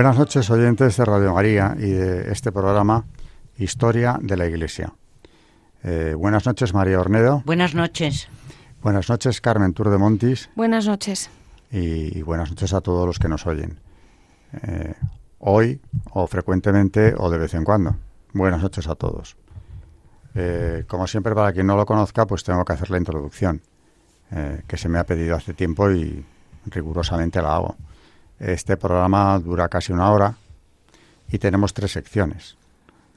Buenas noches, oyentes de Radio María y de este programa Historia de la Iglesia. Eh, buenas noches, María Ornedo. Buenas noches. Buenas noches, Carmen Tour de Montis. Buenas noches. Y, buenas noches a todos los que nos oyen. Eh, hoy, o frecuentemente, o de vez en cuando. Buenas noches a todos. Eh, como siempre, para quien no lo conozca, pues tengo que hacer la introducción, que se me ha pedido hace tiempo y rigurosamente la hago. Este programa dura casi una hora y tenemos tres secciones.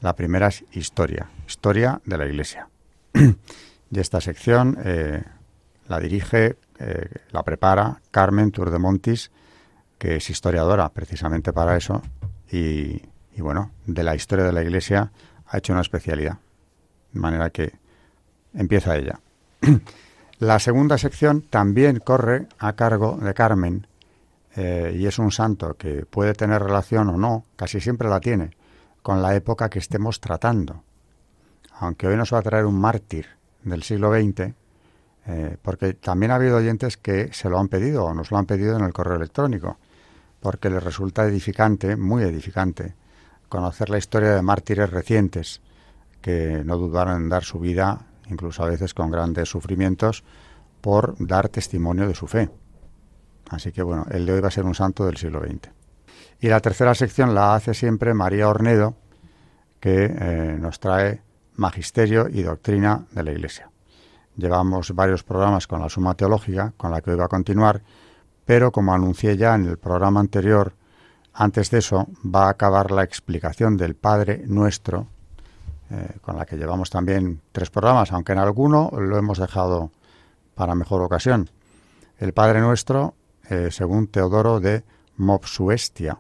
La primera es historia, historia de la Iglesia. y esta sección eh, la dirige, eh, la prepara Carmen Turdemontis, que es historiadora precisamente para eso y, y bueno, de la historia de la Iglesia ha hecho una especialidad. De manera que empieza ella. la segunda sección también corre a cargo de Carmen, eh, y es un santo que puede tener relación o no, casi siempre la tiene, con la época que estemos tratando. Aunque hoy nos va a traer un mártir del siglo XX, eh, porque también ha habido oyentes que se lo han pedido o nos lo han pedido en el correo electrónico, porque les resulta edificante, muy edificante, conocer la historia de mártires recientes que no dudaron en dar su vida, incluso a veces con grandes sufrimientos, por dar testimonio de su fe. Así que bueno, el de hoy va a ser un santo del siglo XX. Y la tercera sección la hace siempre María Ornedo, que eh, nos trae Magisterio y Doctrina de la Iglesia. Llevamos varios programas con la Suma Teológica, con la que hoy va a continuar, pero como anuncié ya en el programa anterior, antes de eso va a acabar la explicación del Padre Nuestro, eh, con la que llevamos también tres programas, aunque en alguno lo hemos dejado para mejor ocasión. El Padre Nuestro eh, según Teodoro de Mopsuestia.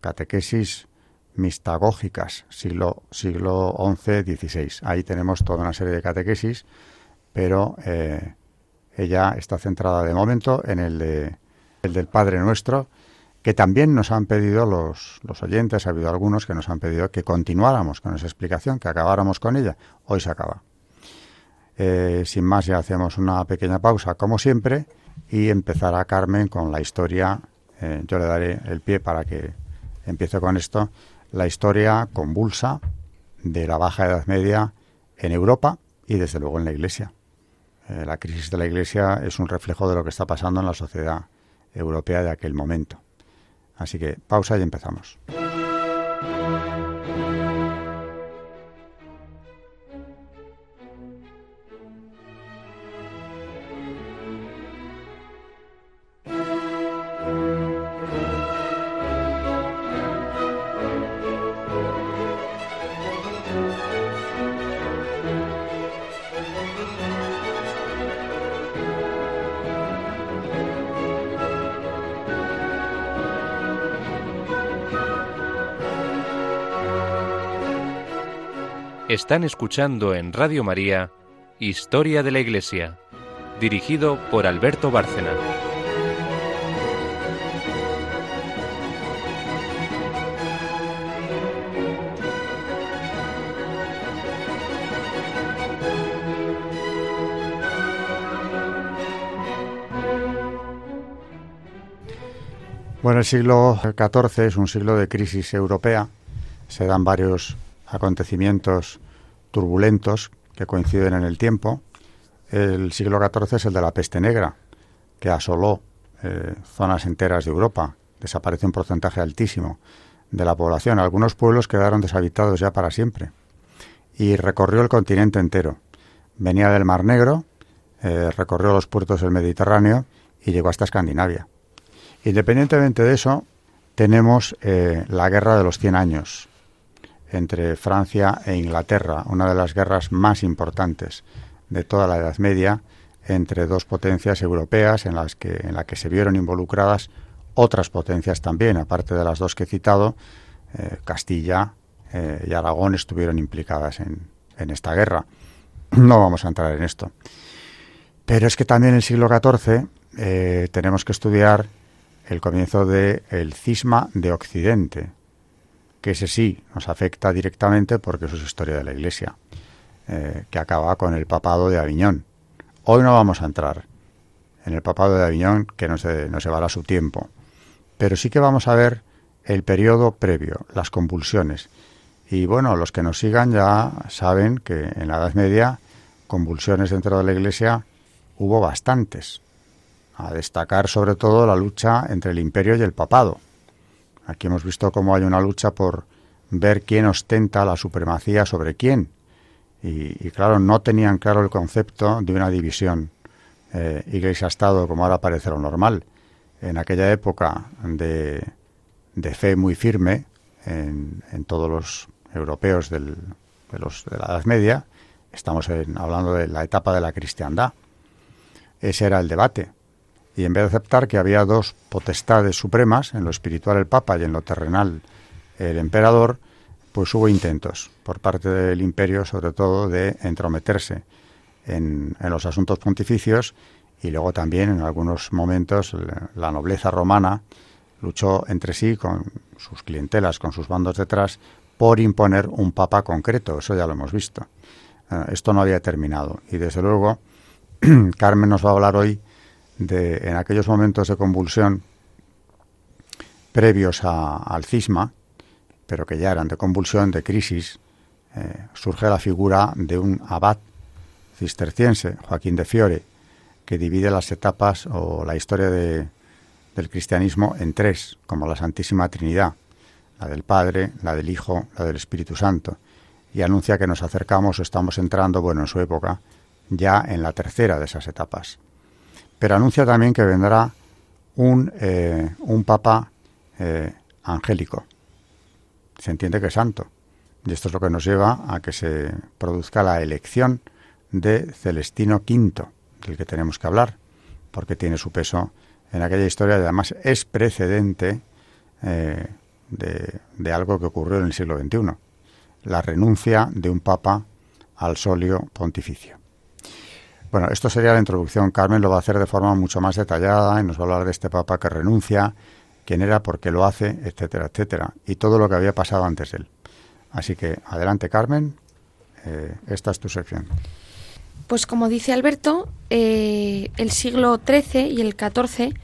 Catequesis mistagógicas, siglo, siglo XI-XVI. Ahí tenemos toda una serie de catequesis, pero eh, ella está centrada de momento en el, de, el del Padre Nuestro, que también nos han pedido los, los oyentes, ha habido algunos que nos han pedido que continuáramos con esa explicación, que acabáramos con ella. Hoy se acaba. Eh, sin más, ya hacemos una pequeña pausa, como siempre, y empezará Carmen con la historia. Eh, yo le daré el pie para que empiece con esto. La historia convulsa de la Baja Edad Media en Europa y desde luego en la Iglesia. Eh, la crisis de la Iglesia es un reflejo de lo que está pasando en la sociedad europea de aquel momento. Así que pausa y empezamos. Están escuchando en Radio María Historia de la Iglesia, dirigido por Alberto Bárcena. Bueno, el siglo XIV es un siglo de crisis europea. Se dan varios acontecimientos turbulentos que coinciden en el tiempo. El siglo XIV es el de la peste negra, que asoló eh, zonas enteras de Europa. Desapareció un porcentaje altísimo de la población. Algunos pueblos quedaron deshabitados ya para siempre. Y recorrió el continente entero. Venía del Mar Negro, eh, recorrió los puertos del Mediterráneo y llegó hasta Escandinavia. Independientemente de eso, tenemos eh, la Guerra de los Cien Años, entre Francia e Inglaterra, una de las guerras más importantes de toda la Edad Media, entre dos potencias europeas en las que, en la que se vieron involucradas otras potencias también, aparte de las dos que he citado, eh, Castilla eh, y Aragón estuvieron implicadas en, en, esta guerra. No vamos a entrar en esto. Pero es que también en el siglo XIV eh, tenemos que estudiar el comienzo del cisma de Occidente, que ese sí nos afecta directamente porque eso es historia de la Iglesia, que acaba con el papado de Aviñón. Hoy no vamos a entrar en el papado de Aviñón, que no se, no se va a su tiempo, pero sí que vamos a ver el periodo previo, las convulsiones. Y bueno, los que nos sigan ya saben que en la Edad Media convulsiones dentro de la Iglesia hubo bastantes. A destacar sobre todo la lucha entre el imperio y el papado. Aquí hemos visto cómo hay una lucha por ver quién ostenta la supremacía sobre quién. Y, claro, no tenían claro el concepto de una división eh, iglesia-estado como ahora parece lo normal. En aquella época de, fe muy firme en, todos los europeos del, de, de la Edad Media, estamos hablando de la etapa de la cristiandad. Ese era el debate. Y en vez de aceptar que había dos potestades supremas, en lo espiritual el Papa y en lo terrenal el emperador, pues hubo intentos por parte del imperio, sobre todo, de entrometerse en, en los asuntos pontificios y luego también en algunos momentos la nobleza romana luchó entre sí con sus clientelas, con sus bandos detrás, por imponer un papa concreto. Eso ya lo hemos visto. Eh, esto no había terminado. Y desde luego, Carmen nos va a hablar hoy de, en aquellos momentos de convulsión previos al cisma, pero que ya eran de convulsión, de crisis, eh, surge la figura de un abad cisterciense, Joaquín de Fiore, que divide las etapas o la historia de, del cristianismo en tres, como la Santísima Trinidad, la del Padre, la del Hijo, la del Espíritu Santo, y anuncia que nos acercamos o estamos entrando, bueno, en su época, ya en la tercera de esas etapas. Pero anuncia también que vendrá un, eh, un Papa eh, angélico. Se entiende que es santo. Y esto es lo que nos lleva a que se produzca la elección de Celestino V, del que tenemos que hablar, porque tiene su peso en aquella historia y además es precedente eh, de, algo que ocurrió en el siglo XXI, la renuncia de un papa al solio pontificio. Bueno, esto sería la introducción. Carmen lo va a hacer de forma mucho más detallada y nos va a hablar de este papa que renuncia, quién era, por qué lo hace, etcétera, etcétera, y todo lo que había pasado antes de él. Así que adelante, Carmen, eh, esta es tu sección. Pues como dice Alberto, eh, el siglo XIII y el XIV,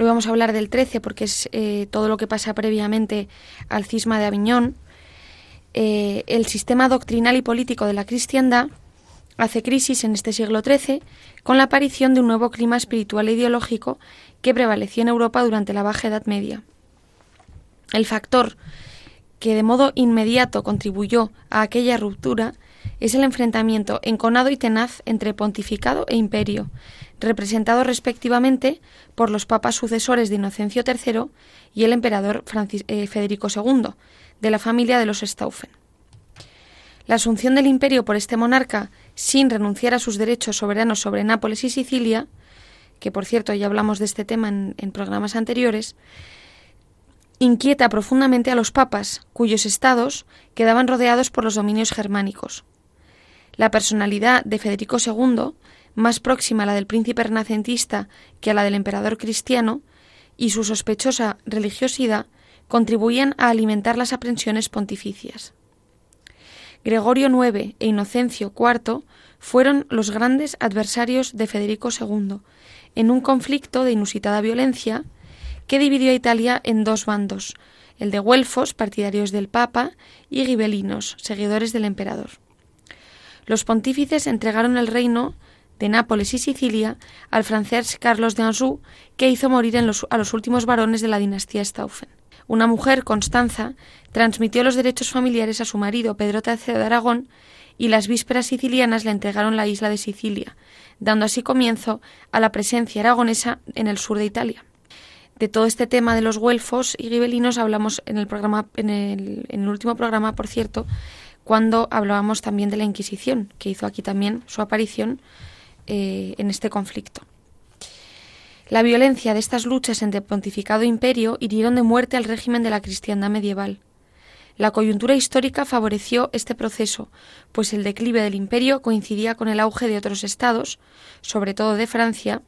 hoy vamos a hablar del XIII porque es eh, todo lo que pasa previamente al cisma de Aviñón, el sistema doctrinal y político de la cristiandad hace crisis en este siglo XIII con la aparición de un nuevo clima espiritual e ideológico que prevaleció en Europa durante la Baja Edad Media. El factor que de modo inmediato contribuyó a aquella ruptura es el enfrentamiento enconado y tenaz entre pontificado e imperio, representado respectivamente por los papas sucesores de Inocencio III y el emperador eh, Federico II, de la familia de los Stauffen. La asunción del imperio por este monarca, sin renunciar a sus derechos soberanos sobre Nápoles y Sicilia, que por cierto ya hablamos de este tema en programas anteriores, inquieta profundamente a los papas, cuyos estados quedaban rodeados por los dominios germánicos. La personalidad de Federico II, más próxima a la del príncipe renacentista que a la del emperador cristiano, y su sospechosa religiosidad contribuían a alimentar las aprensiones pontificias. Gregorio IX e Inocencio IV fueron los grandes adversarios de Federico II, en un conflicto de inusitada violencia que dividió a Italia en dos bandos, el de güelfos, partidarios del Papa, y gibelinos, seguidores del emperador los pontífices entregaron el reino de Nápoles y Sicilia al francés Carlos de Anjou, que hizo morir a los últimos varones de la dinastía Stauffen. Una mujer, Constanza, transmitió los derechos familiares a su marido Pedro III de Aragón y las vísperas sicilianas le entregaron la isla de Sicilia, dando así comienzo a la presencia aragonesa en el sur de Italia. De todo este tema de los güelfos y gibelinos hablamos en el programa, en el último programa, por cierto, cuando hablábamos también de la Inquisición, que hizo aquí también su aparición eh, en este conflicto. La violencia de estas luchas entre pontificado e imperio hirieron de muerte al régimen de la cristiandad medieval. La coyuntura histórica favoreció este proceso, pues el declive del imperio coincidía con el auge de otros estados, sobre todo de Francia,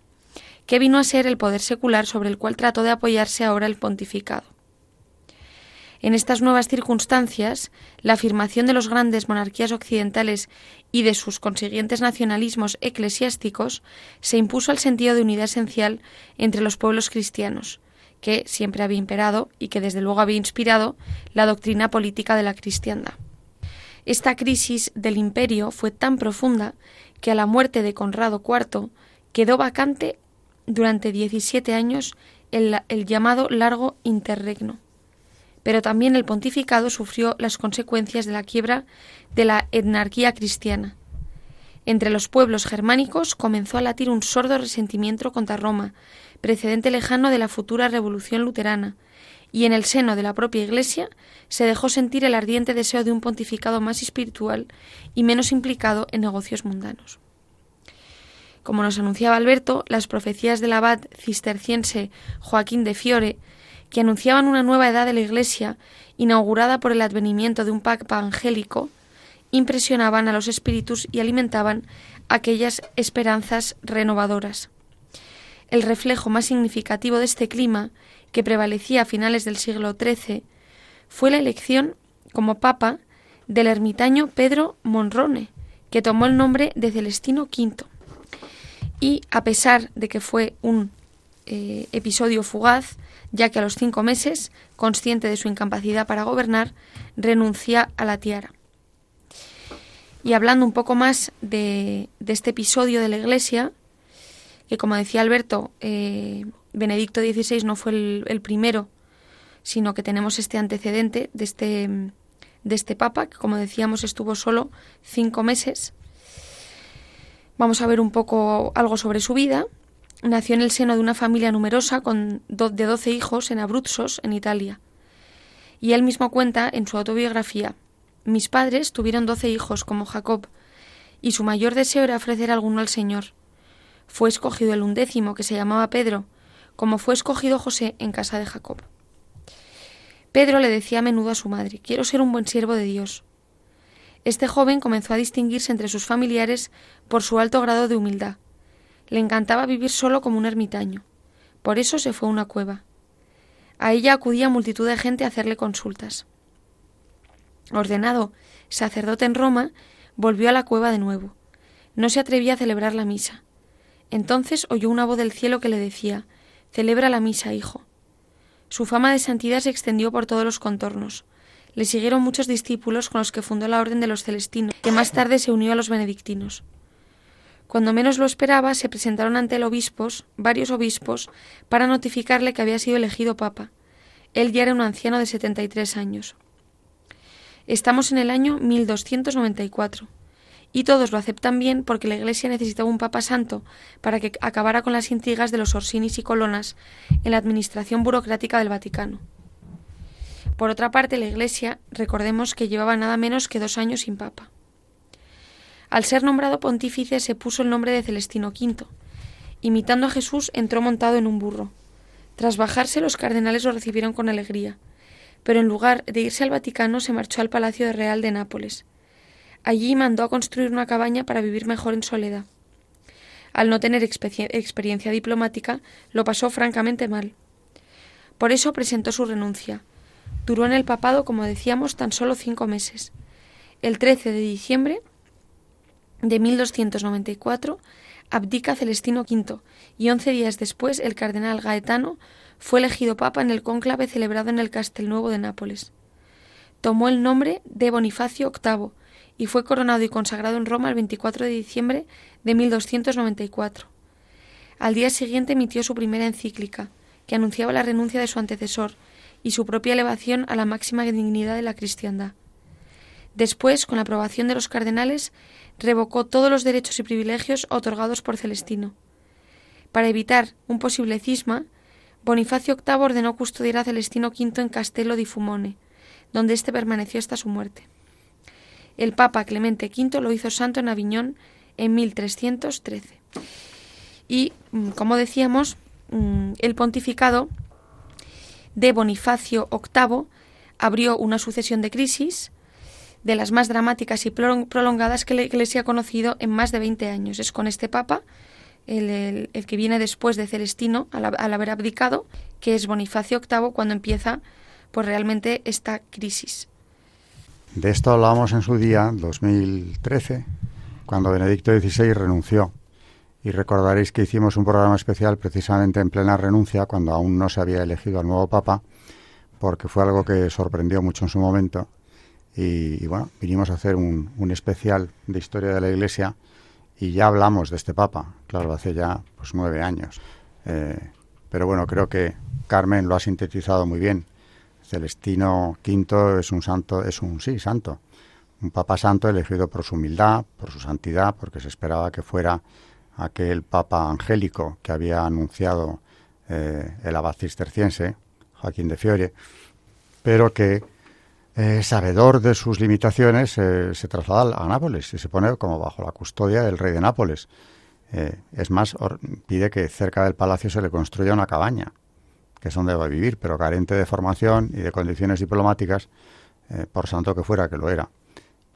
que vino a ser el poder secular sobre el cual trató de apoyarse ahora el pontificado. En estas nuevas circunstancias, la afirmación de los grandes monarquías occidentales y de sus consiguientes nacionalismos eclesiásticos se impuso al sentido de unidad esencial entre los pueblos cristianos, que siempre había imperado y que desde luego había inspirado la doctrina política de la cristiandad. Esta crisis del imperio fue tan profunda que a la muerte de Conrado IV quedó vacante durante 17 años el, el llamado largo interregno pero también el pontificado sufrió las consecuencias de la quiebra de la etnarquía cristiana. Entre los pueblos germánicos comenzó a latir un sordo resentimiento contra Roma, precedente lejano de la futura revolución luterana, y en el seno de la propia Iglesia se dejó sentir el ardiente deseo de un pontificado más espiritual y menos implicado en negocios mundanos. Como nos anunciaba Alberto, las profecías del abad cisterciense Joaquín de Fiore que anunciaban una nueva edad de la Iglesia, inaugurada por el advenimiento de un papa angélico, impresionaban a los espíritus y alimentaban aquellas esperanzas renovadoras. El reflejo más significativo de este clima, que prevalecía a finales del siglo XIII, fue la elección como papa del ermitaño Pedro Monrone, que tomó el nombre de Celestino V. Y, a pesar de que fue un eh, episodio fugaz, ya que a los cinco meses, consciente de su incapacidad para gobernar, renuncia a la tiara. Y hablando un poco más de, este episodio de la Iglesia, que como decía Alberto, eh, Benedicto XVI no fue el, primero, sino que tenemos este antecedente de este, de este Papa, que como decíamos estuvo solo cinco meses. Vamos a ver un poco algo sobre su vida Nació en el seno de una familia numerosa con de doce hijos en Abruzos, en Italia. Y él mismo cuenta en su autobiografía Mis padres tuvieron doce hijos como Jacob, y su mayor deseo era ofrecer alguno al Señor. Fue escogido el undécimo, que se llamaba Pedro, como fue escogido José en casa de Jacob. Pedro le decía a menudo a su madre Quiero ser un buen siervo de Dios. Este joven comenzó a distinguirse entre sus familiares por su alto grado de humildad le encantaba vivir solo como un ermitaño. Por eso se fue a una cueva. A ella acudía multitud de gente a hacerle consultas. Ordenado sacerdote en Roma, volvió a la cueva de nuevo. No se atrevía a celebrar la misa. Entonces oyó una voz del cielo que le decía Celebra la misa, hijo. Su fama de santidad se extendió por todos los contornos. Le siguieron muchos discípulos con los que fundó la Orden de los Celestinos, que más tarde se unió a los benedictinos. Cuando menos lo esperaba, se presentaron ante el obispos, varios obispos, para notificarle que había sido elegido papa. Él ya era un anciano de 73 años. Estamos en el año 1294 y todos lo aceptan bien porque la Iglesia necesitaba un Papa Santo para que acabara con las intrigas de los Orsinis y Colonas en la administración burocrática del Vaticano. Por otra parte, la Iglesia, recordemos que llevaba nada menos que dos años sin Papa. Al ser nombrado pontífice se puso el nombre de Celestino V. Imitando a Jesús, entró montado en un burro. Tras bajarse, los cardenales lo recibieron con alegría, pero en lugar de irse al Vaticano se marchó al Palacio Real de Nápoles. Allí mandó a construir una cabaña para vivir mejor en soledad. Al no tener experiencia diplomática, lo pasó francamente mal. Por eso presentó su renuncia. Duró en el papado, como decíamos, tan solo cinco meses. El 13 de diciembre de 1294 abdica Celestino V y once días después el cardenal Gaetano fue elegido papa en el cónclave celebrado en el Castelnuovo de Nápoles. Tomó el nombre de Bonifacio VIII y fue coronado y consagrado en Roma el 24 de diciembre de 1294. Al día siguiente emitió su primera encíclica, que anunciaba la renuncia de su antecesor y su propia elevación a la máxima dignidad de la cristiandad. Después, con la aprobación de los cardenales, revocó todos los derechos y privilegios otorgados por Celestino. Para evitar un posible cisma, Bonifacio VIII ordenó custodiar a Celestino V en Castello di Fumone, donde éste permaneció hasta su muerte. El Papa Clemente V lo hizo santo en Aviñón en 1313. Y, mm, como decíamos, mm, el pontificado de Bonifacio VIII abrió una sucesión de crisis de las más dramáticas y prolongadas que la Iglesia ha conocido en más de 20 años. Es con este Papa, el, que viene después de Celestino, al, haber abdicado, que es Bonifacio VIII, cuando empieza pues realmente esta crisis. De esto hablábamos en su día, 2013, cuando Benedicto XVI renunció. Y recordaréis que hicimos un programa especial precisamente en plena renuncia, cuando aún no se había elegido al nuevo Papa, porque fue algo que sorprendió mucho en su momento. Y, bueno, vinimos a hacer un, especial de historia de la Iglesia y ya hablamos de este Papa, claro, hace ya pues nueve años. Eh, pero bueno, creo que Carmen lo ha sintetizado muy bien. Celestino V es un santo, es un sí, santo, un papa santo elegido por su humildad, por su santidad, porque se esperaba que fuera aquel papa angélico que había anunciado eh, el abad cisterciense, Joaquín de Fiore, pero que eh, sabedor de sus limitaciones eh, se traslada a Nápoles y se pone como bajo la custodia del rey de Nápoles. es más, pide que cerca del palacio se le construya una cabaña que es donde va a vivir, pero carente de formación y de condiciones diplomáticas, eh, por santo que fuera, que lo era,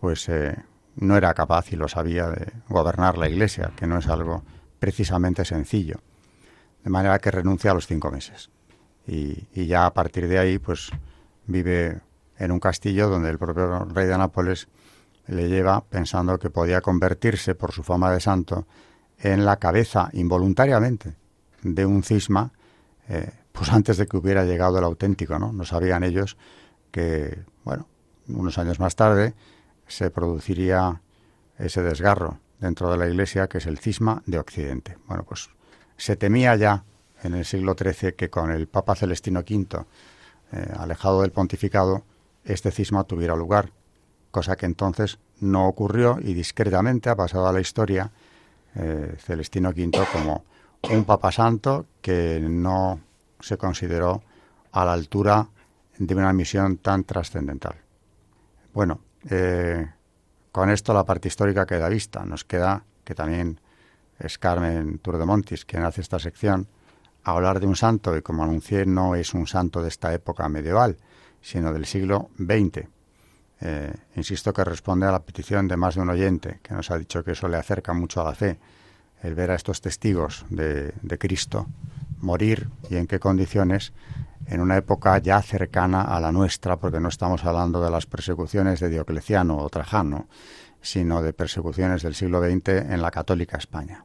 pues eh, no era capaz y lo sabía de gobernar la Iglesia, que no es algo precisamente sencillo. De manera que renuncia a los cinco meses. Y ya a partir de ahí, pues vive en un castillo donde el propio rey de Nápoles le lleva pensando que podía convertirse por su fama de santo en la cabeza involuntariamente de un cisma eh, pues antes de que hubiera llegado el auténtico, ¿no? Sabían ellos que, bueno, unos años más tarde se produciría ese desgarro dentro de la Iglesia que es el cisma de Occidente. Bueno, pues se temía ya en el siglo XIII que con el Papa Celestino V, eh, alejado del pontificado, este cisma tuviera lugar, cosa que entonces no ocurrió y discretamente ha pasado a la historia eh, Celestino V como un Papa Santo que no se consideró a la altura de una misión tan trascendental. Bueno, eh, con esto la parte histórica queda vista. Nos queda, que también es Carmen Turdemontis quien hace esta sección, hablar de un santo, y como anuncié, no es un santo de esta época medieval, sino del siglo XX. Eh, insisto que responde a la petición de más de un oyente, que nos ha dicho que eso le acerca mucho a la fe, el ver a estos testigos de, de Cristo morir y en qué condiciones en una época ya cercana a la nuestra, porque no estamos hablando de las persecuciones de Diocleciano o Trajano, sino de persecuciones del siglo XX en la católica España.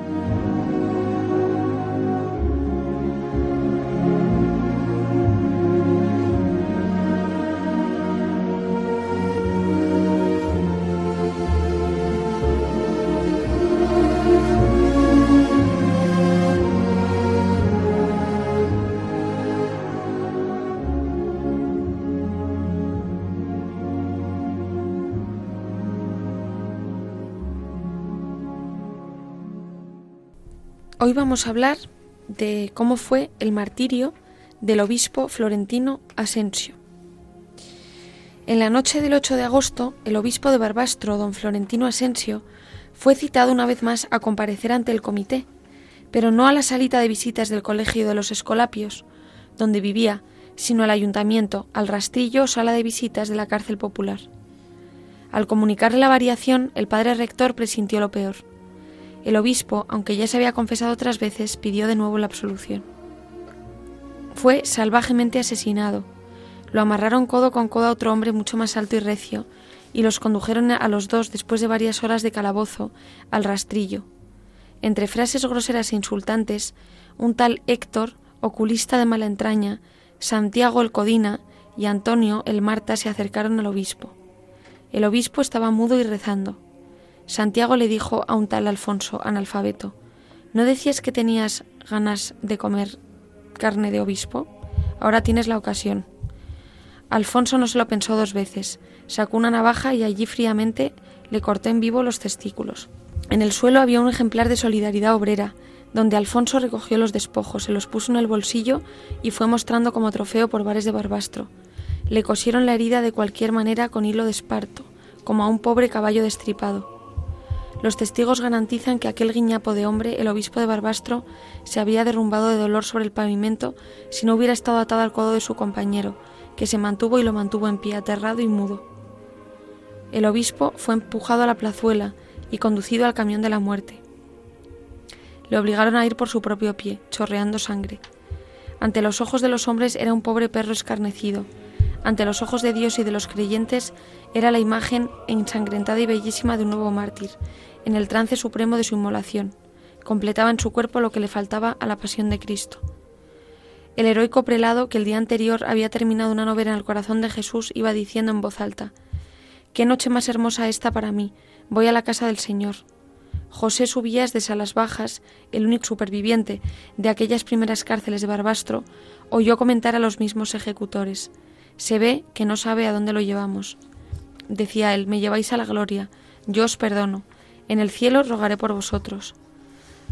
Hoy vamos a hablar de cómo fue el martirio del obispo florentino Asensio. En la noche del 8 de agosto, el obispo de Barbastro, don Florentino Asensio, fue citado una vez más a comparecer ante el comité, pero no a la salita de visitas del Colegio de los Escolapios, donde vivía, sino al ayuntamiento, al rastrillo o sala de visitas de la cárcel popular. Al comunicarle la variación, el padre rector presintió lo peor. El obispo, aunque ya se había confesado otras veces, pidió de nuevo la absolución. Fue salvajemente asesinado. Lo amarraron codo con codo a otro hombre mucho más alto y recio, y los condujeron a los dos, después de varias horas de calabozo, al rastrillo. Entre frases groseras e insultantes, un tal Héctor, oculista de mala entraña, Santiago el Codina y Antonio el Marta se acercaron al obispo. El obispo estaba mudo y rezando. Santiago le dijo a un tal Alfonso, analfabeto, ¿no decías que tenías ganas de comer carne de obispo? Ahora tienes la ocasión. Alfonso no se lo pensó dos veces, sacó una navaja y allí fríamente le cortó en vivo los testículos. En el suelo había un ejemplar de Solidaridad Obrera, donde Alfonso recogió los despojos, se los puso en el bolsillo y fue mostrando como trofeo por bares de Barbastro. Le cosieron la herida de cualquier manera con hilo de esparto, como a un pobre caballo destripado. Los testigos garantizan que aquel guiñapo de hombre, el obispo de Barbastro, se había derrumbado de dolor sobre el pavimento si no hubiera estado atado al codo de su compañero, que se mantuvo y lo mantuvo en pie, aterrado y mudo. El obispo fue empujado a la plazuela y conducido al camión de la muerte. Le obligaron a ir por su propio pie, chorreando sangre. Ante los ojos de los hombres era un pobre perro escarnecido. Ante los ojos de Dios y de los creyentes era la imagen ensangrentada y bellísima de un nuevo mártir, en el trance supremo de su inmolación. Completaba en su cuerpo lo que le faltaba a la pasión de Cristo. El heroico prelado que el día anterior había terminado una novena en el corazón de Jesús iba diciendo en voz alta Qué noche más hermosa esta para mí. Voy a la casa del Señor. José Subías de Salas Bajas, el único superviviente de aquellas primeras cárceles de Barbastro, oyó comentar a los mismos ejecutores. Se ve que no sabe a dónde lo llevamos. Decía él, me lleváis a la gloria, yo os perdono, en el cielo rogaré por vosotros.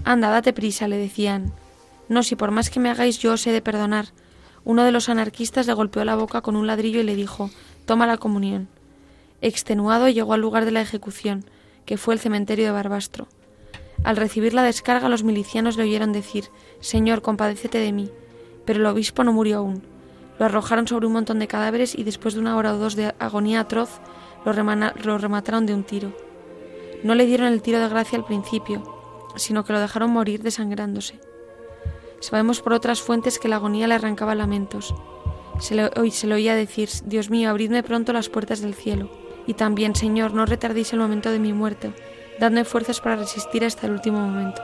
Anda, date prisa, le decían. No, si por más que me hagáis yo os he de perdonar. Uno de los anarquistas le golpeó la boca con un ladrillo y le dijo, toma la comunión. Extenuado llegó al lugar de la ejecución, que fue el cementerio de Barbastro. Al recibir la descarga los milicianos le oyeron decir, Señor, compadécete de mí. Pero el obispo no murió aún. Lo arrojaron sobre un montón de cadáveres y después de una hora o dos de agonía atroz lo, lo remataron de un tiro. No le dieron el tiro de gracia al principio, sino que lo dejaron morir desangrándose. Sabemos por otras fuentes que la agonía le arrancaba lamentos. Se le, se le oía decir, Dios mío, abridme pronto las puertas del cielo. Y también, Señor, no retardéis el momento de mi muerte, dadme fuerzas para resistir hasta el último momento.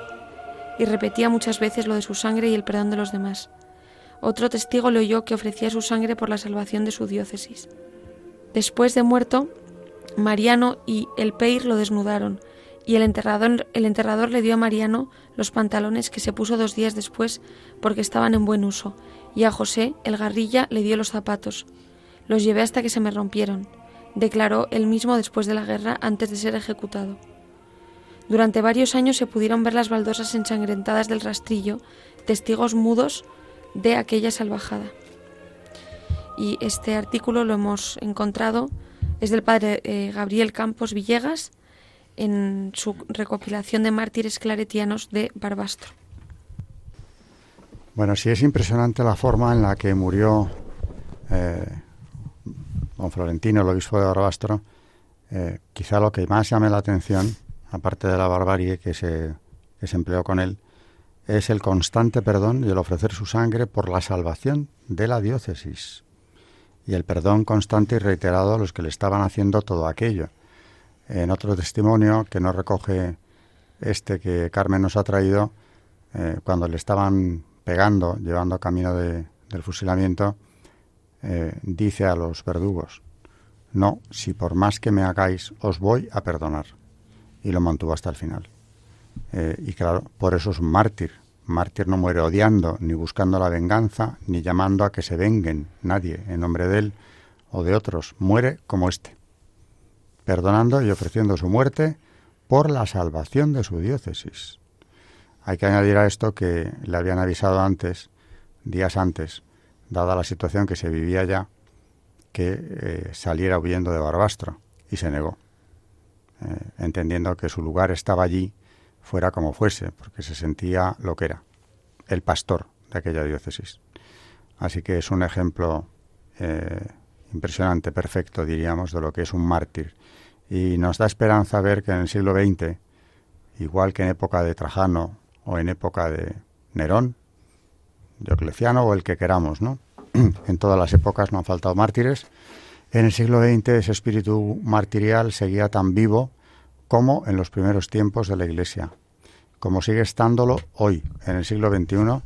Y repetía muchas veces lo de su sangre y el perdón de los demás. Otro testigo le oyó que ofrecía su sangre por la salvación de su diócesis. Después de muerto, Mariano y el Peir lo desnudaron, y el enterrador, el enterrador le dio a Mariano los pantalones que se puso dos días después porque estaban en buen uso, y a José, el garrilla, le dio los zapatos. Los llevé hasta que se me rompieron declaró él mismo después de la guerra antes de ser ejecutado. Durante varios años se pudieron ver las baldosas ensangrentadas del rastrillo, testigos mudos de aquella salvajada. Y este artículo lo hemos encontrado, es del padre eh, Gabriel Campos Villegas, en su recopilación de mártires claretianos de Barbastro. Bueno, sí es impresionante la forma en la que murió eh, don Florentino, el obispo de Barbastro, eh, quizá lo que más llame la atención, aparte de la barbarie que se, que se empleó con él, es el constante perdón y el ofrecer su sangre por la salvación de la diócesis y el perdón constante y reiterado a los que le estaban haciendo todo aquello. En otro testimonio que no recoge este que Carmen nos ha traído, eh, cuando le estaban pegando, llevando camino de, del fusilamiento, eh, dice a los verdugos, no, si por más que me hagáis, os voy a perdonar. Y lo mantuvo hasta el final. Eh, y claro, por eso es un mártir. Mártir no muere odiando, ni buscando la venganza, ni llamando a que se venguen nadie en nombre de él o de otros. Muere como este, perdonando y ofreciendo su muerte por la salvación de su diócesis. Hay que añadir a esto que le habían avisado antes, días antes, dada la situación que se vivía ya, que eh, saliera huyendo de Barbastro y se negó, eh, entendiendo que su lugar estaba allí, fuera como fuese, porque se sentía lo que era, el pastor de aquella diócesis. Así que es un ejemplo eh, impresionante, perfecto, diríamos, de lo que es un mártir. Y nos da esperanza ver que en el siglo XX, igual que en época de Trajano o en época de Nerón, Diocleciano o el que queramos, ¿no? en todas las épocas no han faltado mártires. En el siglo XX ese espíritu martirial seguía tan vivo como en los primeros tiempos de la Iglesia, como sigue estándolo hoy, en el siglo XXI,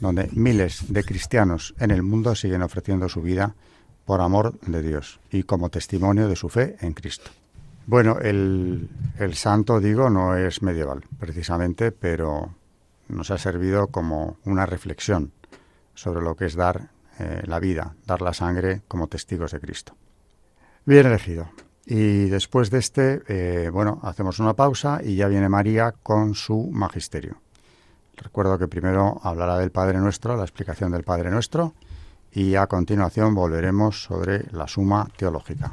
donde miles de cristianos en el mundo siguen ofreciendo su vida por amor de Dios y como testimonio de su fe en Cristo. Bueno, el, el santo, digo, no es medieval, precisamente, pero nos ha servido como una reflexión sobre lo que es dar eh, la vida, dar la sangre como testigos de Cristo. Bien elegido. Y después de este, eh, bueno, hacemos una pausa y ya viene María con su magisterio. Recuerdo que primero hablará del Padre Nuestro, la explicación del Padre Nuestro, y a continuación volveremos sobre la suma teológica.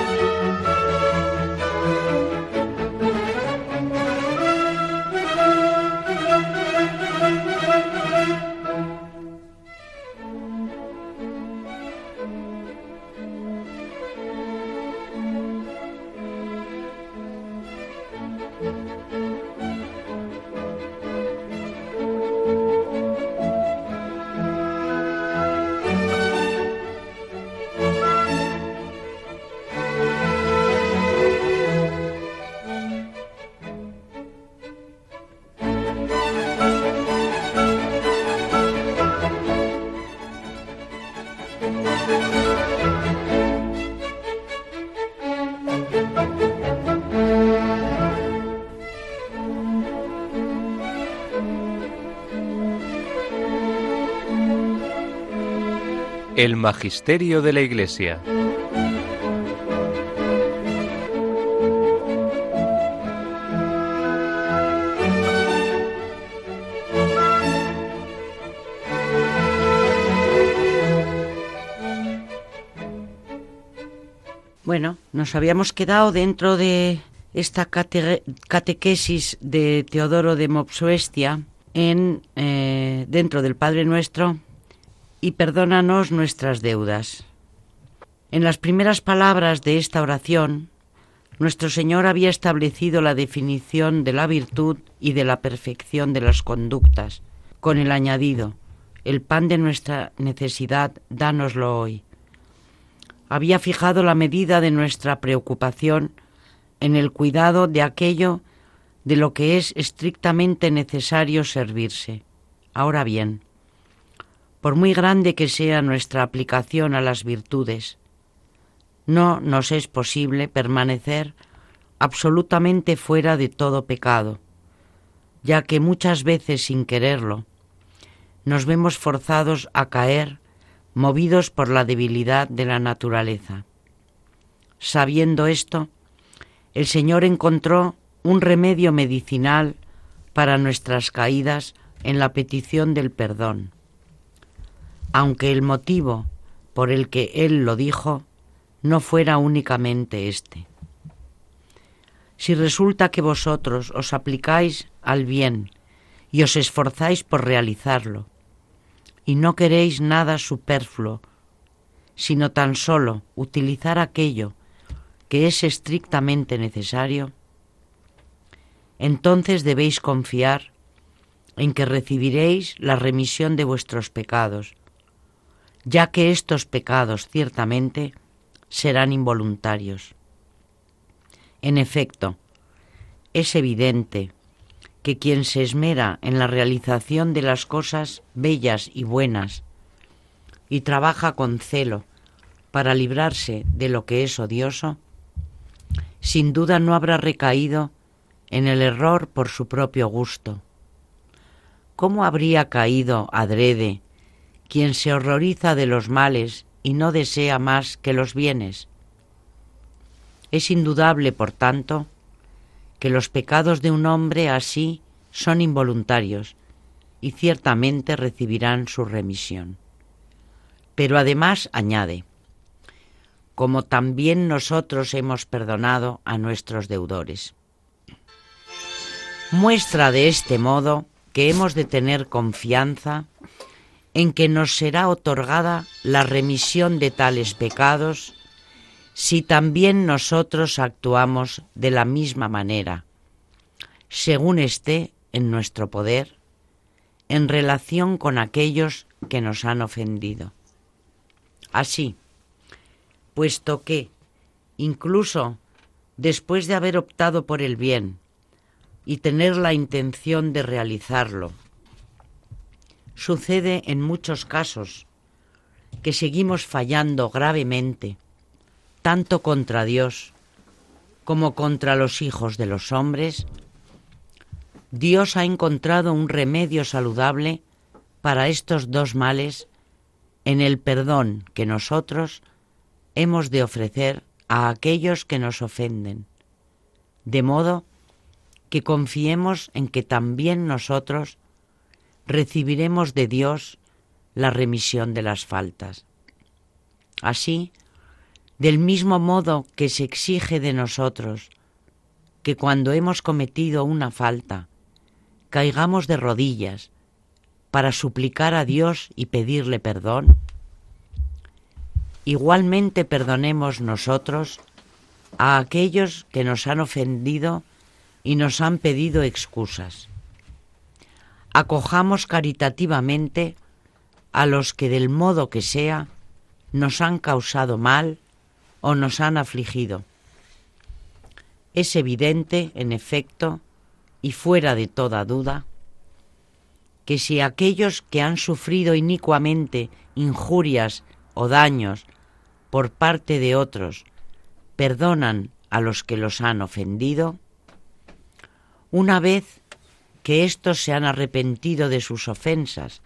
El Magisterio de la Iglesia. Bueno, nos habíamos quedado dentro de esta catequesis de Teodoro de Mopsuestia en eh, dentro del Padre Nuestro y perdónanos nuestras deudas. En las primeras palabras de esta oración, nuestro Señor había establecido la definición de la virtud y de la perfección de las conductas, con el añadido, el pan de nuestra necesidad, dánoslo hoy. Había fijado la medida de nuestra preocupación en el cuidado de aquello de lo que es estrictamente necesario servirse. Ahora bien, por muy grande que sea nuestra aplicación a las virtudes, no nos es posible permanecer absolutamente fuera de todo pecado, ya que muchas veces sin quererlo nos vemos forzados a caer movidos por la debilidad de la naturaleza. Sabiendo esto, el Señor encontró un remedio medicinal para nuestras caídas en la petición del perdón aunque el motivo por el que él lo dijo no fuera únicamente este. Si resulta que vosotros os aplicáis al bien y os esforzáis por realizarlo, y no queréis nada superfluo, sino tan solo utilizar aquello que es estrictamente necesario, entonces debéis confiar en que recibiréis la remisión de vuestros pecados ya que estos pecados ciertamente serán involuntarios. En efecto, es evidente que quien se esmera en la realización de las cosas bellas y buenas y trabaja con celo para librarse de lo que es odioso, sin duda no habrá recaído en el error por su propio gusto. ¿Cómo habría caído adrede quien se horroriza de los males y no desea más que los bienes? Es indudable, por tanto, que los pecados de un hombre así son involuntarios y ciertamente recibirán su remisión. Pero además añade, como también nosotros hemos perdonado a nuestros deudores. Muestra de este modo que hemos de tener confianza en que nos será otorgada la remisión de tales pecados si también nosotros actuamos de la misma manera, según esté en nuestro poder, en relación con aquellos que nos han ofendido. Así, puesto que, incluso después de haber optado por el bien y tener la intención de realizarlo, sucede en muchos casos que seguimos fallando gravemente, tanto contra Dios como contra los hijos de los hombres, Dios ha encontrado un remedio saludable para estos dos males en el perdón que nosotros hemos de ofrecer a aquellos que nos ofenden, de modo que confiemos en que también nosotros recibiremos de Dios la remisión de las faltas. Así, del mismo modo que se exige de nosotros que cuando hemos cometido una falta, caigamos de rodillas para suplicar a Dios y pedirle perdón, igualmente perdonemos nosotros a aquellos que nos han ofendido y nos han pedido excusas. Acojamos caritativamente a los que del modo que sea nos han causado mal o nos han afligido. Es evidente, en efecto, y fuera de toda duda, que si aquellos que han sufrido inicuamente injurias o daños por parte de otros perdonan a los que los han ofendido, una vez que éstos se han arrepentido de sus ofensas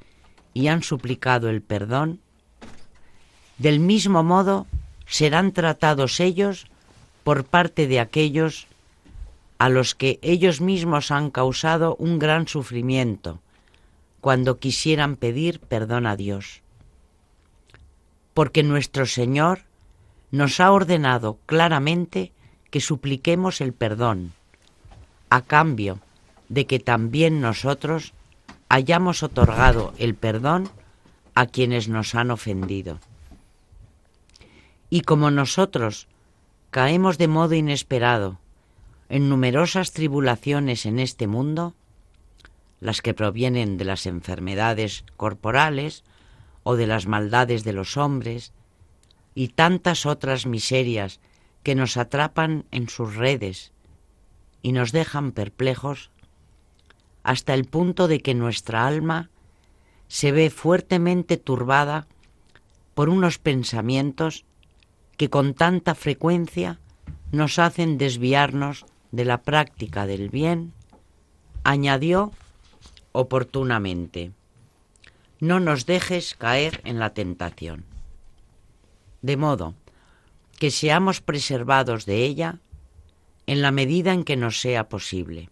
y han suplicado el perdón, del mismo modo serán tratados ellos por parte de aquellos a los que ellos mismos han causado un gran sufrimiento cuando quisieran pedir perdón a Dios. Porque nuestro Señor nos ha ordenado claramente que supliquemos el perdón, a cambio de que también nosotros hayamos otorgado el perdón a quienes nos han ofendido. Y como nosotros caemos de modo inesperado en numerosas tribulaciones en este mundo, las que provienen de las enfermedades corporales o de las maldades de los hombres, y tantas otras miserias que nos atrapan en sus redes y nos dejan perplejos, hasta el punto de que nuestra alma se ve fuertemente turbada por unos pensamientos que con tanta frecuencia nos hacen desviarnos de la práctica del bien, añadió oportunamente, no nos dejes caer en la tentación. De modo que seamos preservados de ella en la medida en que nos sea posible.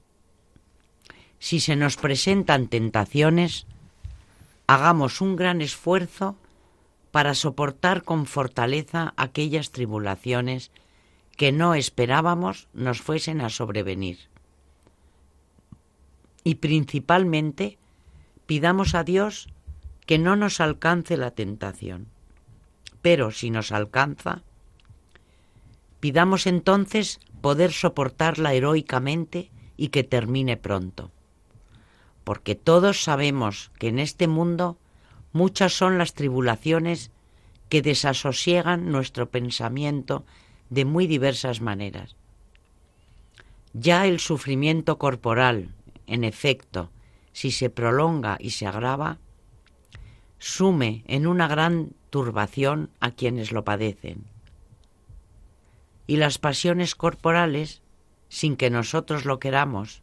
Si se nos presentan tentaciones, hagamos un gran esfuerzo para soportar con fortaleza aquellas tribulaciones que no esperábamos nos fuesen a sobrevenir. Y principalmente pidamos a Dios que no nos alcance la tentación. Pero si nos alcanza, pidamos entonces poder soportarla heroicamente y que termine pronto. Porque todos sabemos que en este mundo muchas son las tribulaciones que desasosiegan nuestro pensamiento de muy diversas maneras. Ya el sufrimiento corporal, en efecto, si se prolonga y se agrava, sume en una gran turbación a quienes lo padecen. y las pasiones corporales, sin que nosotros lo queramos,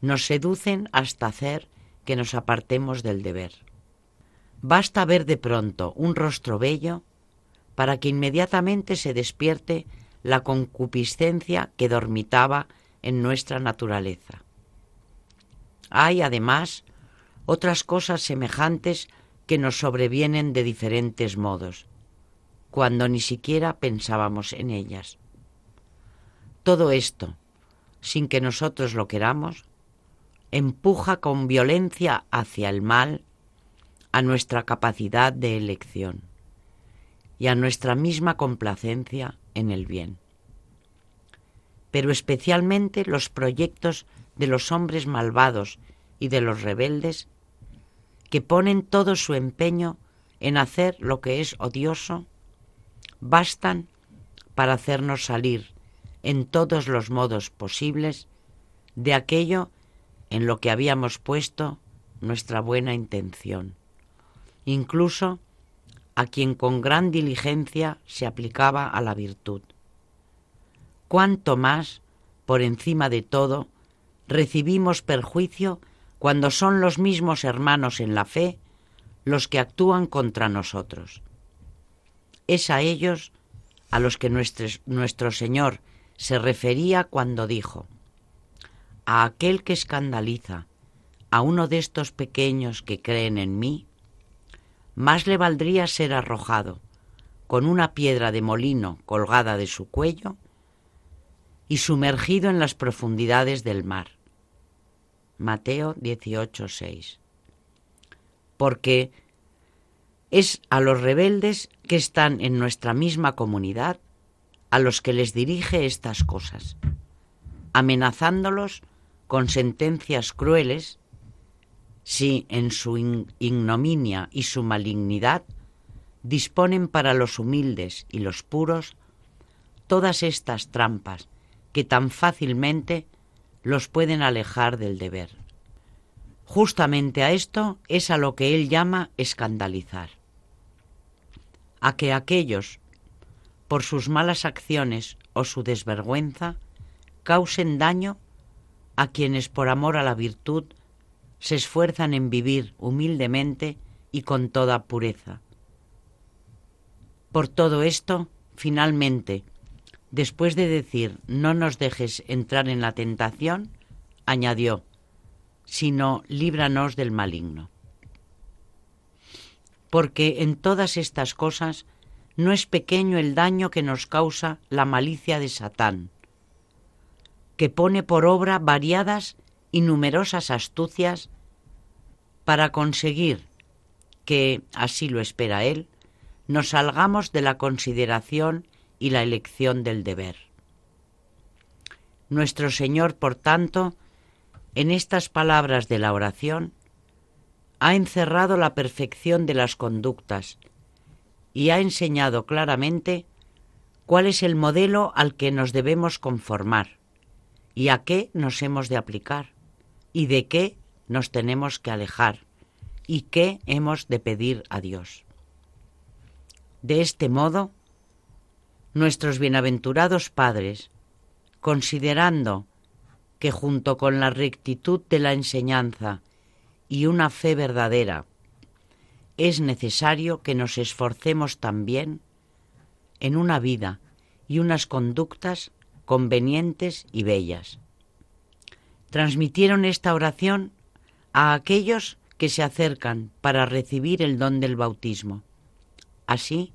nos seducen hasta hacer que nos apartemos del deber. Basta ver de pronto un rostro bello para que inmediatamente se despierte la concupiscencia que dormitaba en nuestra naturaleza. Hay, además, otras cosas semejantes que nos sobrevienen de diferentes modos, cuando ni siquiera pensábamos en ellas. Todo esto, sin que nosotros lo queramos, empuja con violencia hacia el mal a nuestra capacidad de elección y a nuestra misma complacencia en el bien. Pero especialmente los proyectos de los hombres malvados y de los rebeldes que ponen todo su empeño en hacer lo que es odioso, bastan para hacernos salir en todos los modos posibles de aquello en lo que habíamos puesto nuestra buena intención, incluso a quien con gran diligencia se aplicaba a la virtud. Cuánto más, por encima de todo, recibimos perjuicio cuando son los mismos hermanos en la fe los que actúan contra nosotros. Es a ellos a los que nuestro, nuestro Señor se refería cuando dijo, a aquel que escandaliza a uno de estos pequeños que creen en mí, más le valdría ser arrojado con una piedra de molino colgada de su cuello y sumergido en las profundidades del mar. Mateo 18:6. Porque es a los rebeldes que están en nuestra misma comunidad a los que les dirige estas cosas, amenazándolos con sentencias crueles si en su ignominia y su malignidad disponen para los humildes y los puros todas estas trampas que tan fácilmente los pueden alejar del deber. Justamente a esto es a lo que él llama escandalizar, a que aquellos, por sus malas acciones o su desvergüenza, causen daño a quienes por amor a la virtud se esfuerzan en vivir humildemente y con toda pureza. Por todo esto, finalmente, después de decir no nos dejes entrar en la tentación, añadió, sino líbranos del maligno. Porque en todas estas cosas no es pequeño el daño que nos causa la malicia de Satán, que pone por obra variadas y numerosas astucias para conseguir que, así lo espera él, nos salgamos de la consideración y la elección del deber. Nuestro Señor, por tanto, en estas palabras de la oración, ha encerrado la perfección de las conductas y ha enseñado claramente cuál es el modelo al que nos debemos conformar y a qué nos hemos de aplicar y de qué nos tenemos que alejar y qué hemos de pedir a Dios. De este modo, nuestros bienaventurados padres, considerando que junto con la rectitud de la enseñanza y una fe verdadera, es necesario que nos esforcemos también en una vida y unas conductas convenientes y bellas. Transmitieron esta oración a aquellos que se acercan para recibir el don del bautismo. Así,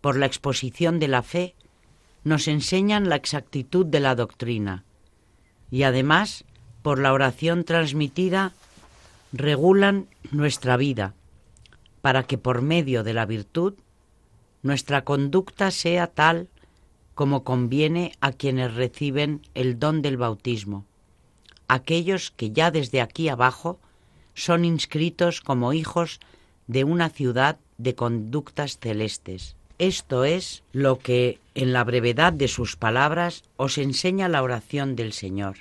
por la exposición de la fe, nos enseñan la exactitud de la doctrina y además, por la oración transmitida, regulan nuestra vida para que por medio de la virtud nuestra conducta sea tal como conviene a quienes reciben el don del bautismo, aquellos que ya desde aquí abajo son inscritos como hijos de una ciudad de conductas celestes. Esto es lo que, en la brevedad de sus palabras, os enseña la oración del Señor.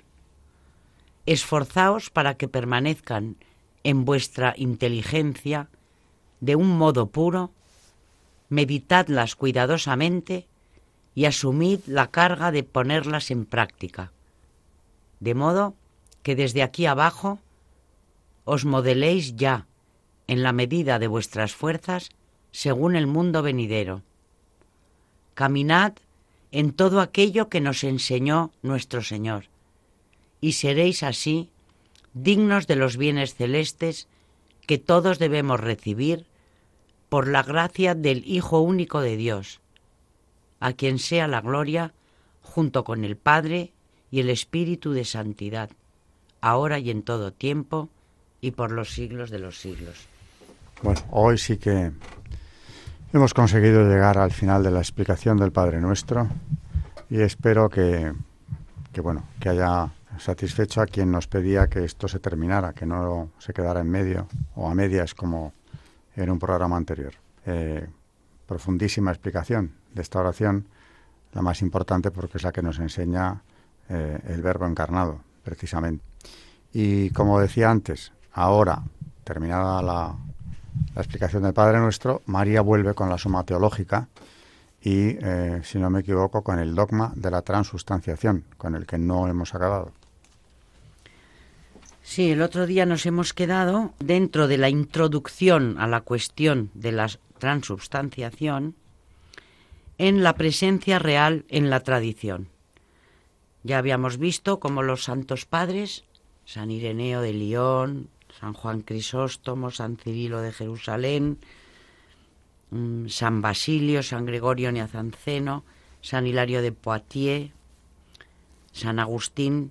Esforzaos para que permanezcan en vuestra inteligencia de un modo puro, meditadlas cuidadosamente y asumid la carga de ponerlas en práctica. De modo que desde aquí abajo os modeléis ya, en la medida de vuestras fuerzas, según el mundo venidero. Caminad en todo aquello que nos enseñó nuestro Señor, y seréis así dignos de los bienes celestes que todos debemos recibir por la gracia del Hijo único de Dios, a quien sea la gloria junto con el Padre y el Espíritu de Santidad, ahora y en todo tiempo y por los siglos de los siglos. Bueno, hoy sí que hemos conseguido llegar al final de la explicación del Padre Nuestro y espero que, que bueno, que haya satisfecho a quien nos pedía que esto se terminara, que no se quedara en medio o a medias como en un programa anterior. Eh, profundísima explicación de esta oración, la más importante porque es la que nos enseña eh, el verbo encarnado, precisamente. Y como decía antes, ahora, terminada la, explicación del Padre Nuestro, María vuelve con la suma teológica y, eh, si no me equivoco, con el dogma de la transustanciación, con el que no hemos acabado. Sí, el otro día nos hemos quedado dentro de la introducción a la cuestión de la transubstanciación en la presencia real en la tradición. Ya habíamos visto cómo los santos padres, San Ireneo de León, San Juan Crisóstomo, San Cirilo de Jerusalén, mm, San Basilio, San Gregorio Niazanceno, San Hilario de Poitiers, San Agustín,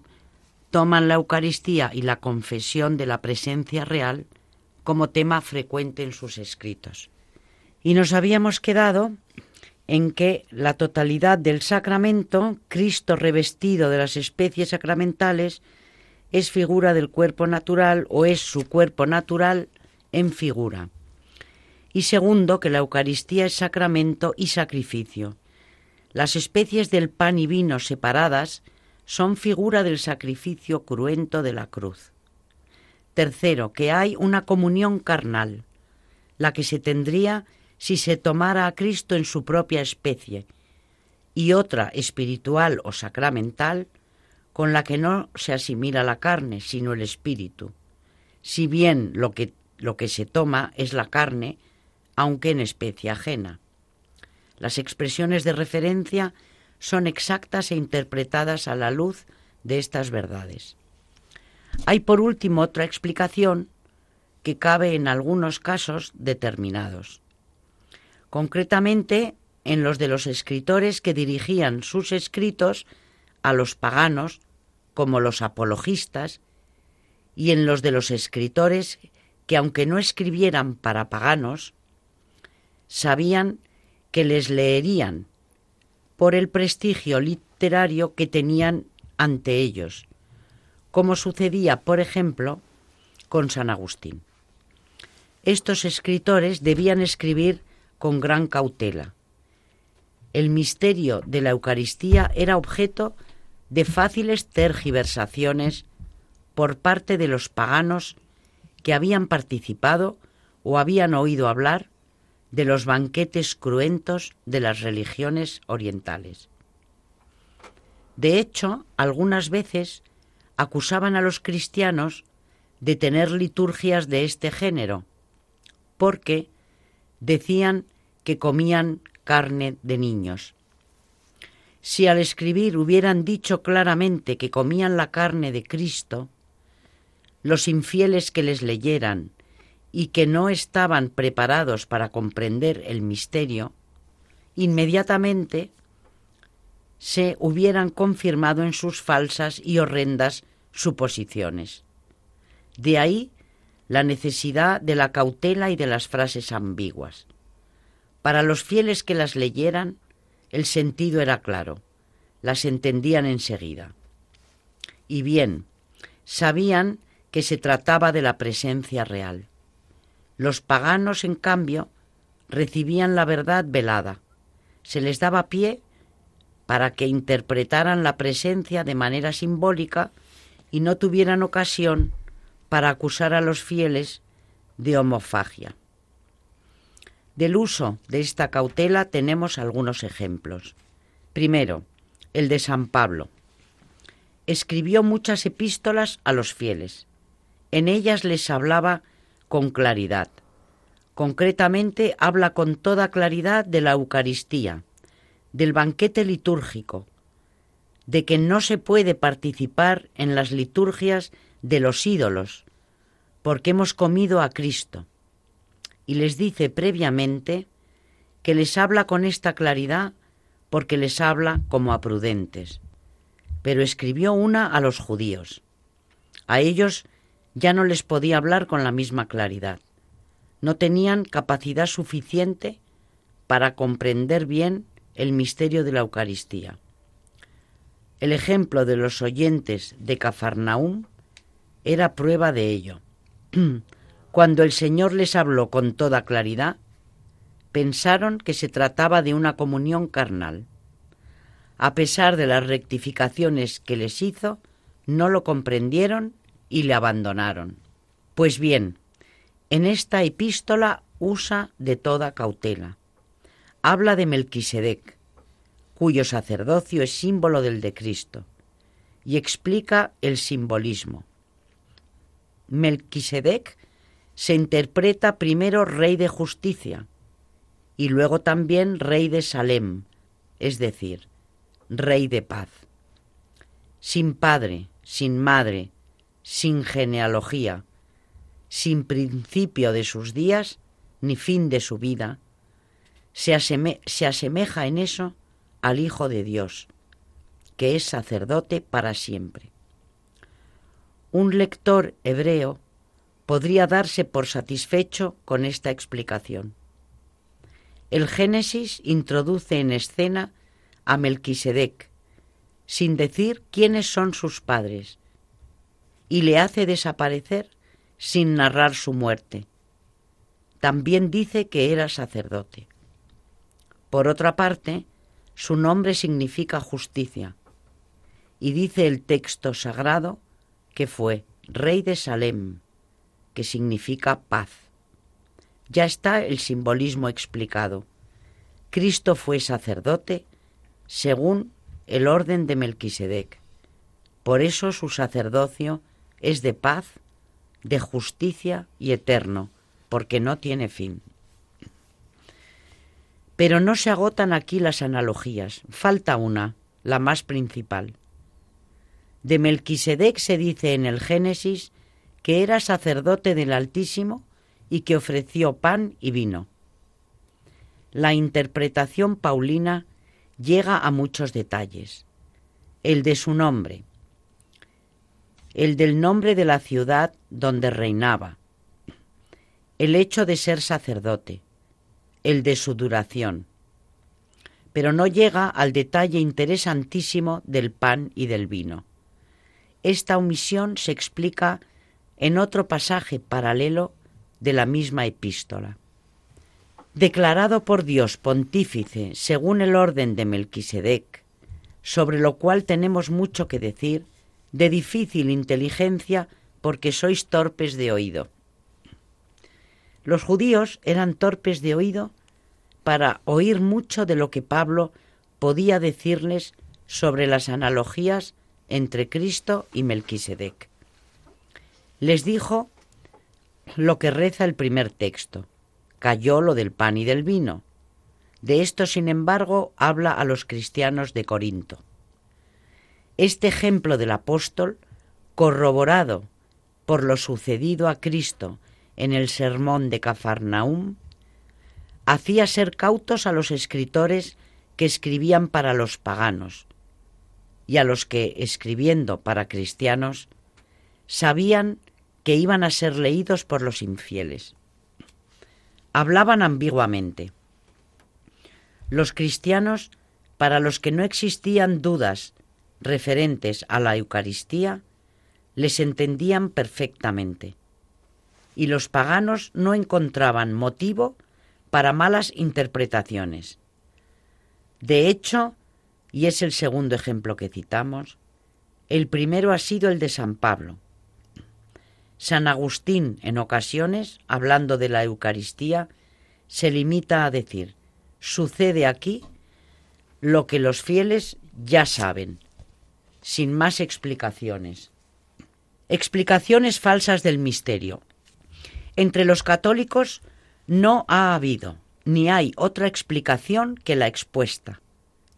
toman la Eucaristía y la confesión de la presencia real como tema frecuente en sus escritos. Y nos habíamos quedado en que la totalidad del sacramento, Cristo revestido de las especies sacramentales, es figura del cuerpo natural o es su cuerpo natural en figura. Y segundo, que la Eucaristía es sacramento y sacrificio. Las especies del pan y vino separadas son figura del sacrificio cruento de la cruz. Tercero, que hay una comunión carnal, la que se tendría si se tomara a Cristo en su propia especie, y otra espiritual o sacramental, con la que no se asimila la carne, sino el espíritu, si bien lo que, lo que se toma es la carne, aunque en especie ajena. Las expresiones de referencia son exactas e interpretadas a la luz de estas verdades. Hay por último otra explicación que cabe en algunos casos determinados. Concretamente en los de los escritores que dirigían sus escritos a los paganos, como los apologistas, y en los de los escritores que, aunque no escribieran para paganos, sabían que les leerían por el prestigio literario que tenían ante ellos, como sucedía, por ejemplo, con San Agustín. Estos escritores debían escribir con gran cautela. El misterio de la Eucaristía era objeto de fáciles tergiversaciones por parte de los paganos que habían participado o habían oído hablar de los banquetes cruentos de las religiones orientales. De hecho, algunas veces acusaban a los cristianos de tener liturgias de este género, porque decían que comían carne de niños. Si al escribir hubieran dicho claramente que comían la carne de Cristo, los infieles que les leyeran y que no estaban preparados para comprender el misterio, inmediatamente se hubieran confirmado en sus falsas y horrendas suposiciones. De ahí la necesidad de la cautela y de las frases ambiguas. Para los fieles que las leyeran, el sentido era claro, las entendían enseguida. Y bien, sabían que se trataba de la presencia real. Los paganos, en cambio, recibían la verdad velada. Se les daba pie para que interpretaran la presencia de manera simbólica y no tuvieran ocasión para acusar a los fieles de homofagia. Del uso de esta cautela tenemos algunos ejemplos. Primero, el de San Pablo. Escribió muchas epístolas a los fieles. En ellas les hablaba con claridad. Concretamente habla con toda claridad de la Eucaristía, del banquete litúrgico, de que no se puede participar en las liturgias de los ídolos, porque hemos comido a Cristo. Y les dice previamente que les habla con esta claridad porque les habla como a prudentes. Pero escribió una a los judíos. A ellos ya no les podía hablar con la misma claridad. No tenían capacidad suficiente para comprender bien el misterio de la Eucaristía. El ejemplo de los oyentes de Cafarnaúm era prueba de ello. Cuando el Señor les habló con toda claridad, pensaron que se trataba de una comunión carnal. A pesar de las rectificaciones que les hizo, no lo comprendieron y le abandonaron. Pues bien, en esta epístola usa de toda cautela. Habla de Melquisedec, cuyo sacerdocio es símbolo del de Cristo, y explica el simbolismo. Melquisedec se interpreta primero rey de justicia y luego también rey de Salem, es decir, rey de paz. Sin padre, sin madre, sin genealogía, sin principio de sus días ni fin de su vida, se, se asemeja en eso al Hijo de Dios, que es sacerdote para siempre. Un lector hebreo podría darse por satisfecho con esta explicación. El Génesis introduce en escena a Melquisedec, sin decir quiénes son sus padres, y le hace desaparecer sin narrar su muerte. También dice que era sacerdote. Por otra parte, su nombre significa justicia, y dice el texto sagrado que fue rey de Salem, que significa paz. Ya está el simbolismo explicado. Cristo fue sacerdote según el orden de Melquisedec. Por eso su sacerdocio es de paz de justicia y eterno, porque no tiene fin. Pero no se agotan aquí las analogías, falta una, la más principal. De Melquisedec se dice en el Génesis que era sacerdote del Altísimo y que ofreció pan y vino. La interpretación paulina llega a muchos detalles. El de su nombre, el del nombre de la ciudad donde reinaba, el hecho de ser sacerdote, el de su duración, pero no llega al detalle interesantísimo del pan y del vino. Esta omisión se explica en otro pasaje paralelo de la misma epístola. Declarado por Dios pontífice según el orden de Melquisedec, sobre lo cual tenemos mucho que decir, de difícil inteligencia porque sois torpes de oído. Los judíos eran torpes de oído para oír mucho de lo que Pablo podía decirles sobre las analogías entre Cristo y Melquisedec. Les dijo lo que reza el primer texto. Cayó lo del pan y del vino. De esto, sin embargo, habla a los cristianos de Corinto. Este ejemplo del apóstol, corroborado por lo sucedido a Cristo en el sermón de Cafarnaum, hacía ser cautos a los escritores que escribían para los paganos y a los que, escribiendo para cristianos, sabían que iban a ser leídos por los infieles. Hablaban ambiguamente. Los cristianos, para los que no existían dudas referentes a la Eucaristía les entendían perfectamente y los paganos no encontraban motivo para malas interpretaciones. De hecho, y es el segundo ejemplo que citamos, el primero ha sido el de San Pablo. San Agustín, en ocasiones, hablando de la Eucaristía, se limita a decir, sucede aquí lo que los fieles ya saben, sin más explicaciones. Explicaciones falsas del misterio. Entre los católicos no ha habido ni hay otra explicación que la expuesta,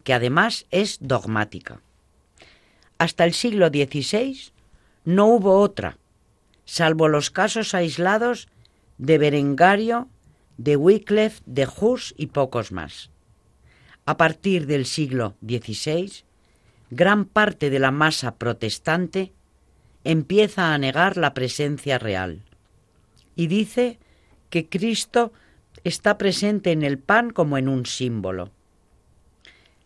que además es dogmática. Hasta el siglo XVI no hubo otra, salvo los casos aislados de Berengario, de Wycliffe, de Hus y pocos más. A partir del siglo XVI, gran parte de la masa protestante empieza a negar la presencia real y dice que Cristo está presente en el pan como en un símbolo.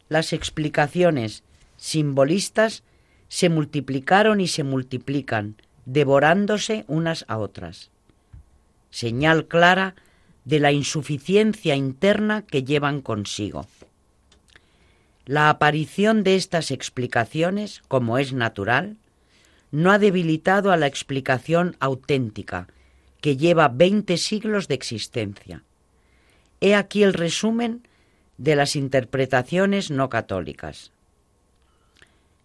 Las explicaciones simbolistas se multiplicaron y se multiplican, devorándose unas a otras. Señal clara de la insuficiencia interna que llevan consigo. La aparición de estas explicaciones, como es natural, no ha debilitado a la explicación auténtica, que lleva veinte siglos de existencia. He aquí el resumen de las interpretaciones no católicas.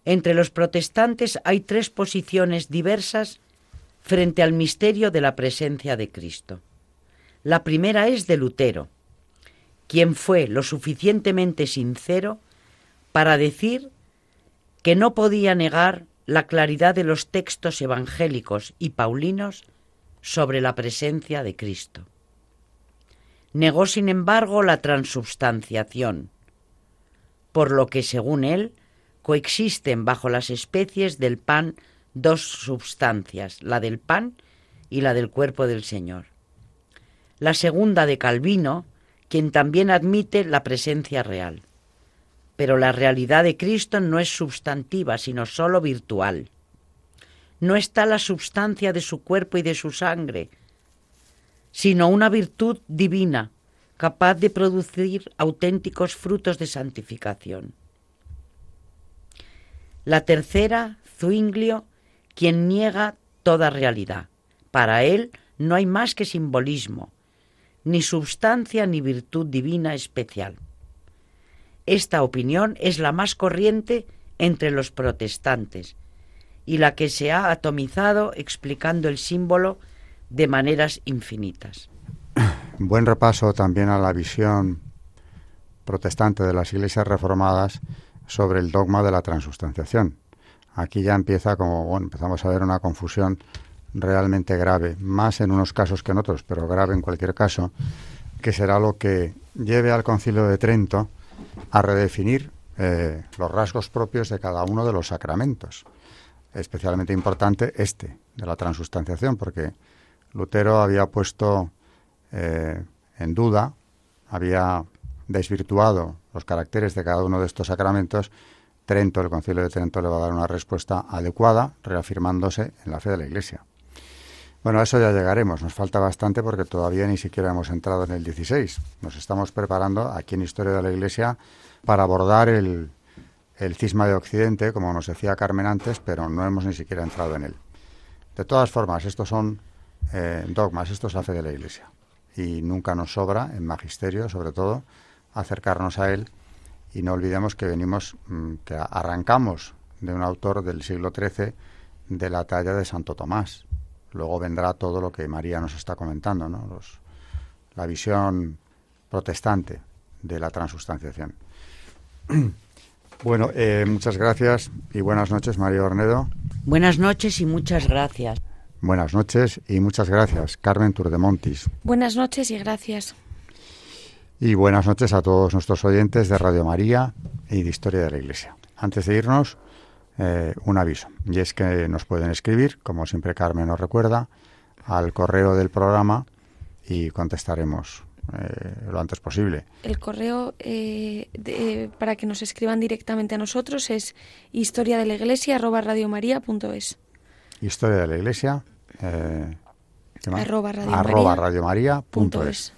Entre los protestantes hay tres posiciones diversas frente al misterio de la presencia de Cristo. La primera es de Lutero, quien fue lo suficientemente sincero para decir que no podía negar la claridad de los textos evangélicos y paulinos sobre la presencia de Cristo. Negó, sin embargo, la transubstanciación, por lo que, según él, coexisten bajo las especies del pan dos substancias, la del pan y la del cuerpo del Señor. La segunda de Calvino, quien también admite la presencia real. Pero la realidad de Cristo no es substantiva, sino sólo virtual. No está la substancia de su cuerpo y de su sangre, sino una virtud divina, capaz de producir auténticos frutos de santificación. La tercera, Zuinglio, quien niega toda realidad. Para él no hay más que simbolismo, ni substancia ni virtud divina especial. Esta opinión es la más corriente entre los protestantes y la que se ha atomizado explicando el símbolo de maneras infinitas. Buen repaso también a la visión protestante de las iglesias reformadas sobre el dogma de la transustanciación. Aquí ya empieza como, bueno, empezamos a ver una confusión realmente grave, más en unos casos que en otros, pero grave en cualquier caso, que será lo que lleve al concilio de Trento a redefinir eh, los rasgos propios de cada uno de los sacramentos. Especialmente importante este, de la transustanciación, porque Lutero había puesto eh, en duda, había desvirtuado los caracteres de cada uno de estos sacramentos. Trento, el concilio de Trento, le va a dar una respuesta adecuada, reafirmándose en la fe de la Iglesia. Bueno, a eso ya llegaremos. Nos falta bastante porque todavía ni siquiera hemos entrado en el 16. Nos estamos preparando aquí en Historia de la Iglesia para abordar el, el cisma de Occidente, como nos decía Carmen antes, pero no hemos ni siquiera entrado en él. De todas formas, estos son eh, dogmas, esto es la fe de la Iglesia. Y nunca nos sobra, en magisterio sobre todo, acercarnos a él y no olvidemos que venimos, mm, que arrancamos de un autor del siglo XIII de la talla de Santo Tomás, Luego vendrá todo lo que María nos está comentando, ¿no? Los, la visión protestante de la transustanciación. Bueno, eh, muchas gracias y buenas noches, María Ornedo. Buenas noches y muchas gracias. Buenas noches y muchas gracias, Carmen Turdemontis. Buenas noches y gracias. Y buenas noches a todos nuestros oyentes de Radio María y de Historia de la Iglesia. Antes de irnos, eh, un aviso. Y es que nos pueden escribir, como siempre Carmen nos recuerda, al correo del programa y contestaremos eh, lo antes posible. El correo eh, para que nos escriban directamente a nosotros es historia de la iglesia. Historia de la iglesia eh, arroba radio arroba punto es.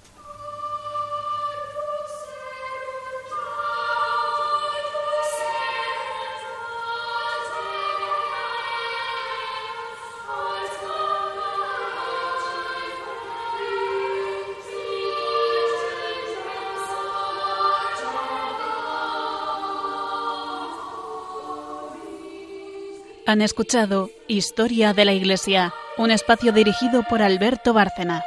Han escuchado Historia de la Iglesia un espacio dirigido por Alberto Bárcena.